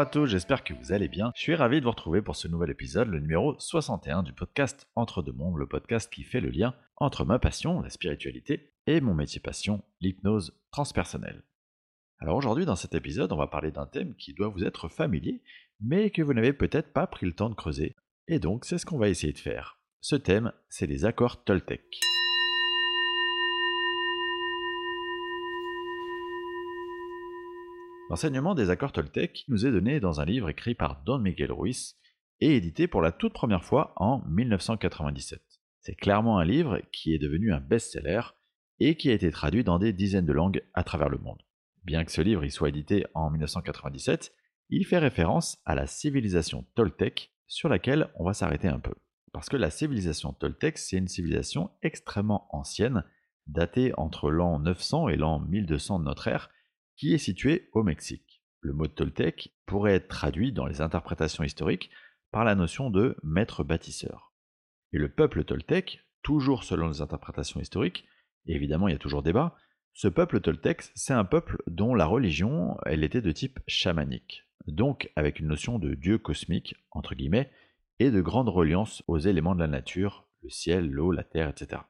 À tous, j'espère que vous allez bien. Je suis ravi de vous retrouver pour ce nouvel épisode, le numéro 61 du podcast Entre deux mondes, le podcast qui fait le lien entre ma passion, la spiritualité, et mon métier passion, l'hypnose transpersonnelle. Alors aujourd'hui, dans cet épisode, on va parler d'un thème qui doit vous être familier, mais que vous n'avez peut-être pas pris le temps de creuser. Et donc, c'est ce qu'on va essayer de faire. Ce thème, c'est les accords Toltec. L'enseignement des accords Toltec nous est donné dans un livre écrit par Don Miguel Ruiz et édité pour la toute première fois en 1997. C'est clairement un livre qui est devenu un best-seller et qui a été traduit dans des dizaines de langues à travers le monde. Bien que ce livre y soit édité en 1997, il fait référence à la civilisation Toltec sur laquelle on va s'arrêter un peu. Parce que la civilisation Toltec, c'est une civilisation extrêmement ancienne, datée entre l'an 900 et l'an 1200 de notre ère, qui est située au Mexique. Le mot Toltec pourrait être traduit dans les interprétations historiques par la notion de maître bâtisseur. Et le peuple Toltec, toujours selon les interprétations historiques, évidemment il y a toujours débat, ce peuple Toltec, c'est un peuple dont la religion, elle était de type chamanique, donc avec une notion de dieu cosmique, entre guillemets, et de grande reliance aux éléments de la nature, le ciel, l'eau, la terre, etc.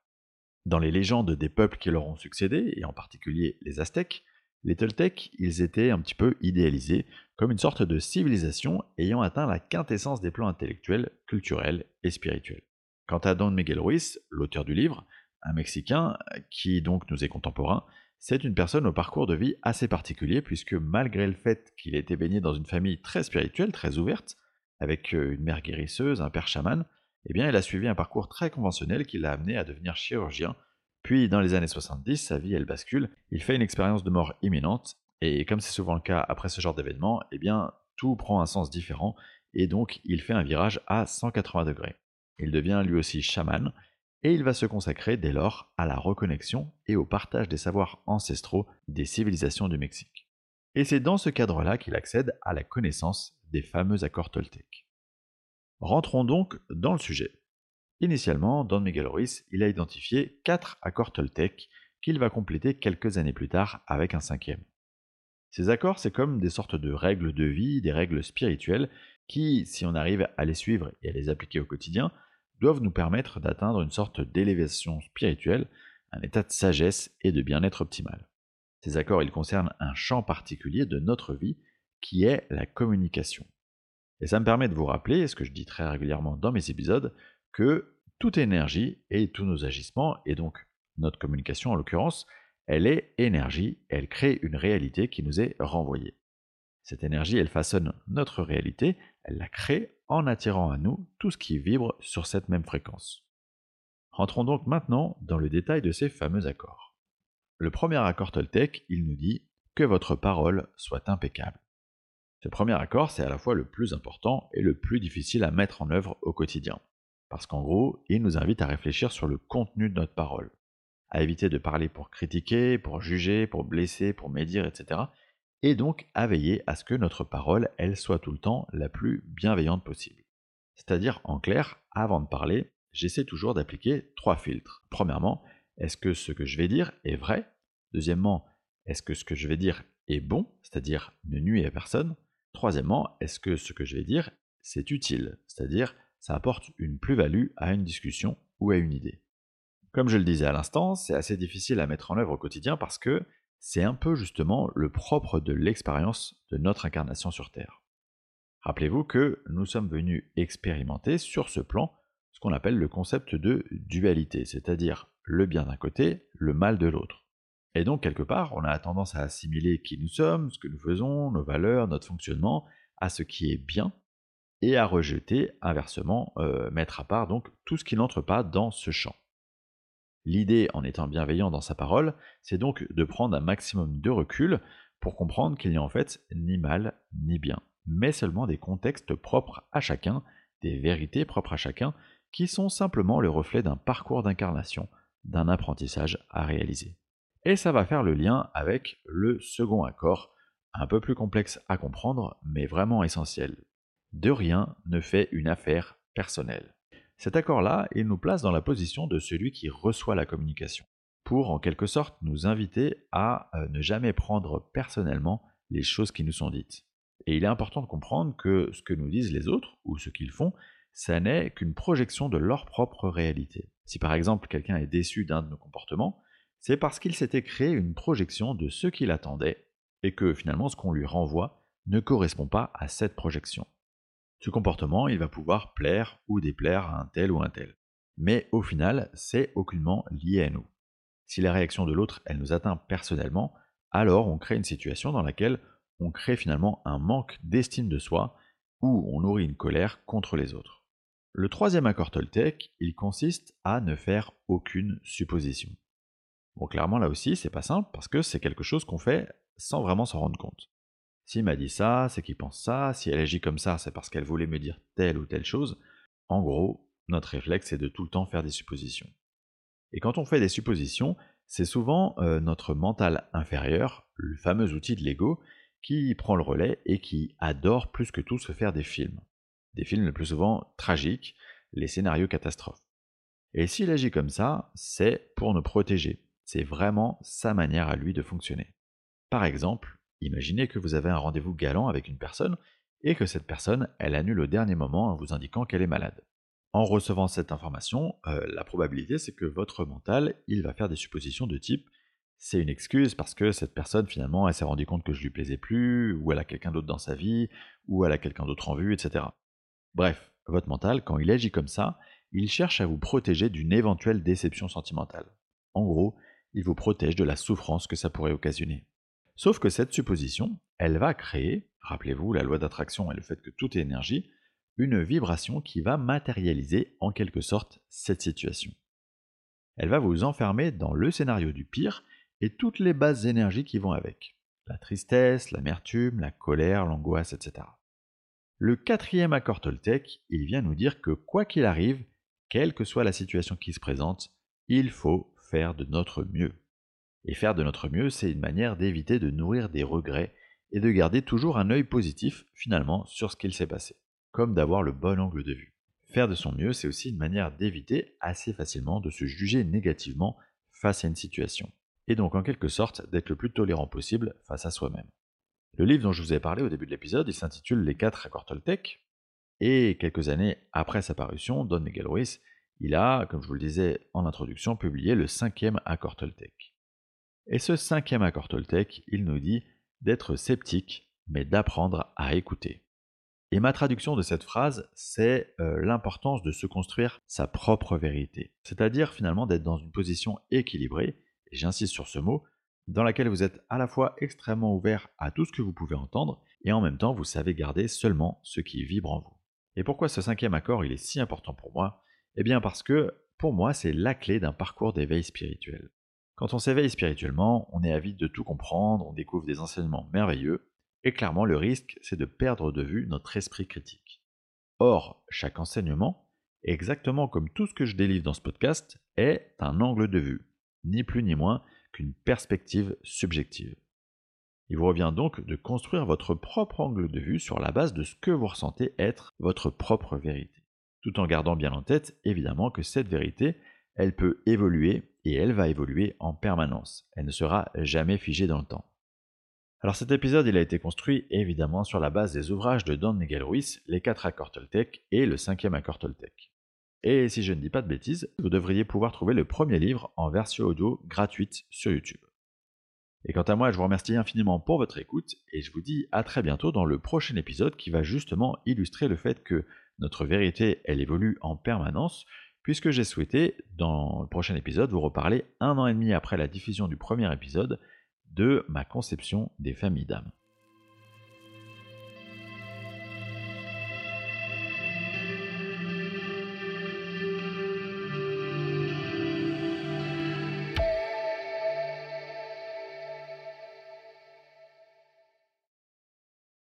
Dans les légendes des peuples qui leur ont succédé, et en particulier les Aztèques, les Toltecs, ils étaient un petit peu idéalisés comme une sorte de civilisation ayant atteint la quintessence des plans intellectuels, culturels et spirituels. Quant à Don Miguel Ruiz, l'auteur du livre, un Mexicain qui donc nous est contemporain, c'est une personne au parcours de vie assez particulier puisque malgré le fait qu'il ait été baigné dans une famille très spirituelle, très ouverte, avec euh, une mère guérisseuse, un père chaman, eh bien il a suivi un parcours très conventionnel qui l'a amené à devenir chirurgien puis, dans les années 70, sa vie, elle bascule, il fait une expérience de mort imminente, et comme c'est souvent le cas après ce genre d'événement, eh bien, tout prend un sens différent, et donc il fait un virage à 180 degrés. Il devient lui aussi chaman, et il va se consacrer dès lors à la reconnexion et au partage des savoirs ancestraux des civilisations du Mexique. Et c'est dans ce cadre-là qu'il accède à la connaissance des fameux accords toltèques. Rentrons donc dans le sujet. Initialement, Don Miguel Ruiz, il a identifié quatre accords Toltec qu'il va compléter quelques années plus tard avec un cinquième. Ces accords, c'est comme des sortes de règles de vie, des règles spirituelles qui, si on arrive à les suivre et à les appliquer au quotidien, doivent nous permettre d'atteindre une sorte d'élévation spirituelle, un état de sagesse et de bien-être optimal. Ces accords, ils concernent un champ particulier de notre vie qui est la communication. Et ça me permet de vous rappeler, ce que je dis très régulièrement dans mes épisodes, que toute énergie et tous nos agissements, et donc notre communication en l'occurrence, elle est énergie, elle crée une réalité qui nous est renvoyée. Cette énergie, elle façonne notre réalité, elle la crée en attirant à nous tout ce qui vibre sur cette même fréquence. Rentrons donc maintenant dans le détail de ces fameux accords. Le premier accord Toltec, il nous dit que votre parole soit impeccable. Ce premier accord, c'est à la fois le plus important et le plus difficile à mettre en œuvre au quotidien. Parce qu'en gros, il nous invite à réfléchir sur le contenu de notre parole, à éviter de parler pour critiquer, pour juger, pour blesser, pour médire, etc. Et donc à veiller à ce que notre parole, elle soit tout le temps la plus bienveillante possible. C'est-à-dire, en clair, avant de parler, j'essaie toujours d'appliquer trois filtres. Premièrement, est-ce que ce que je vais dire est vrai? Deuxièmement, est-ce que ce que je vais dire est bon, c'est-à-dire ne nuit à personne? Troisièmement, est-ce que ce que je vais dire, c'est utile, c'est-à-dire ça apporte une plus-value à une discussion ou à une idée. Comme je le disais à l'instant, c'est assez difficile à mettre en œuvre au quotidien parce que c'est un peu justement le propre de l'expérience de notre incarnation sur Terre. Rappelez-vous que nous sommes venus expérimenter sur ce plan ce qu'on appelle le concept de dualité, c'est-à-dire le bien d'un côté, le mal de l'autre. Et donc quelque part, on a tendance à assimiler qui nous sommes, ce que nous faisons, nos valeurs, notre fonctionnement, à ce qui est bien, et à rejeter, inversement, euh, mettre à part donc tout ce qui n'entre pas dans ce champ. L'idée, en étant bienveillant dans sa parole, c'est donc de prendre un maximum de recul pour comprendre qu'il n'y a en fait ni mal ni bien, mais seulement des contextes propres à chacun, des vérités propres à chacun, qui sont simplement le reflet d'un parcours d'incarnation, d'un apprentissage à réaliser. Et ça va faire le lien avec le second accord, un peu plus complexe à comprendre, mais vraiment essentiel, de rien ne fait une affaire personnelle. Cet accord-là, il nous place dans la position de celui qui reçoit la communication, pour en quelque sorte nous inviter à euh, ne jamais prendre personnellement les choses qui nous sont dites. Et il est important de comprendre que ce que nous disent les autres, ou ce qu'ils font, ça n'est qu'une projection de leur propre réalité. Si par exemple quelqu'un est déçu d'un de nos comportements, c'est parce qu'il s'était créé une projection de ce qu'il attendait, et que finalement ce qu'on lui renvoie ne correspond pas à cette projection. Ce comportement, il va pouvoir plaire ou déplaire à un tel ou un tel. Mais au final, c'est aucunement lié à nous. Si la réaction de l'autre, elle nous atteint personnellement, alors on crée une situation dans laquelle on crée finalement un manque d'estime de soi ou on nourrit une colère contre les autres. Le troisième accord Toltec, il consiste à ne faire aucune supposition. Bon, clairement là aussi, c'est pas simple parce que c'est quelque chose qu'on fait sans vraiment s'en rendre compte. S'il m'a dit ça, c'est qu'il pense ça, si elle agit comme ça, c'est parce qu'elle voulait me dire telle ou telle chose. En gros, notre réflexe est de tout le temps faire des suppositions. Et quand on fait des suppositions, c'est souvent euh, notre mental inférieur, le fameux outil de l'ego, qui prend le relais et qui adore plus que tout se faire des films. Des films le plus souvent tragiques, les scénarios catastrophes. Et s'il agit comme ça, c'est pour nous protéger. C'est vraiment sa manière à lui de fonctionner. Par exemple, imaginez que vous avez un rendez-vous galant avec une personne et que cette personne, elle annule au dernier moment en vous indiquant qu'elle est malade. En recevant cette information, euh, la probabilité c'est que votre mental, il va faire des suppositions de type c'est une excuse parce que cette personne finalement elle s'est rendue compte que je lui plaisais plus, ou elle a quelqu'un d'autre dans sa vie, ou elle a quelqu'un d'autre en vue, etc. Bref, votre mental, quand il agit comme ça, il cherche à vous protéger d'une éventuelle déception sentimentale. En gros, il vous protège de la souffrance que ça pourrait occasionner. Sauf que cette supposition, elle va créer, rappelez-vous la loi d'attraction et le fait que tout est énergie, une vibration qui va matérialiser en quelque sorte cette situation. Elle va vous enfermer dans le scénario du pire et toutes les bases énergies qui vont avec. La tristesse, l'amertume, la colère, l'angoisse, etc. Le quatrième accord Toltec, il vient nous dire que quoi qu'il arrive, quelle que soit la situation qui se présente, il faut faire de notre mieux. Et faire de notre mieux, c'est une manière d'éviter de nourrir des regrets et de garder toujours un œil positif finalement sur ce qu'il s'est passé, comme d'avoir le bon angle de vue. Faire de son mieux, c'est aussi une manière d'éviter assez facilement de se juger négativement face à une situation et donc en quelque sorte d'être le plus tolérant possible face à soi-même. Le livre dont je vous ai parlé au début de l'épisode, il s'intitule Les quatre accords Toltec, et quelques années après sa parution, Don Miguel Ruiz, il a, comme je vous le disais en introduction, publié le cinquième accord Toltec. Et ce cinquième accord Toltec, il nous dit d'être sceptique, mais d'apprendre à écouter. Et ma traduction de cette phrase, c'est euh, l'importance de se construire sa propre vérité, c'est-à-dire finalement d'être dans une position équilibrée et j'insiste sur ce mot, dans laquelle vous êtes à la fois extrêmement ouvert à tout ce que vous pouvez entendre, et en même temps vous savez garder seulement ce qui vibre en vous. Et pourquoi ce cinquième accord il est si important pour moi? Eh bien parce que pour moi c'est la clé d'un parcours d'éveil spirituel. Quand on s'éveille spirituellement, on est avide de tout comprendre, on découvre des enseignements merveilleux, et clairement le risque c'est de perdre de vue notre esprit critique. Or, chaque enseignement, exactement comme tout ce que je délivre dans ce podcast, est un angle de vue, ni plus ni moins qu'une perspective subjective. Il vous revient donc de construire votre propre angle de vue sur la base de ce que vous ressentez être votre propre vérité, tout en gardant bien en tête évidemment que cette vérité, elle peut évoluer et elle va évoluer en permanence, elle ne sera jamais figée dans le temps. Alors cet épisode, il a été construit évidemment sur la base des ouvrages de Don Miguel Ruiz, les quatre accords Toltec et le cinquième accord Toltec. Et si je ne dis pas de bêtises, vous devriez pouvoir trouver le premier livre en version audio gratuite sur YouTube. Et quant à moi, je vous remercie infiniment pour votre écoute et je vous dis à très bientôt dans le prochain épisode qui va justement illustrer le fait que notre vérité, elle évolue en permanence, puisque j'ai souhaité, dans le prochain épisode, vous reparler un an et demi après la diffusion du premier épisode de ma conception des familles d'âmes.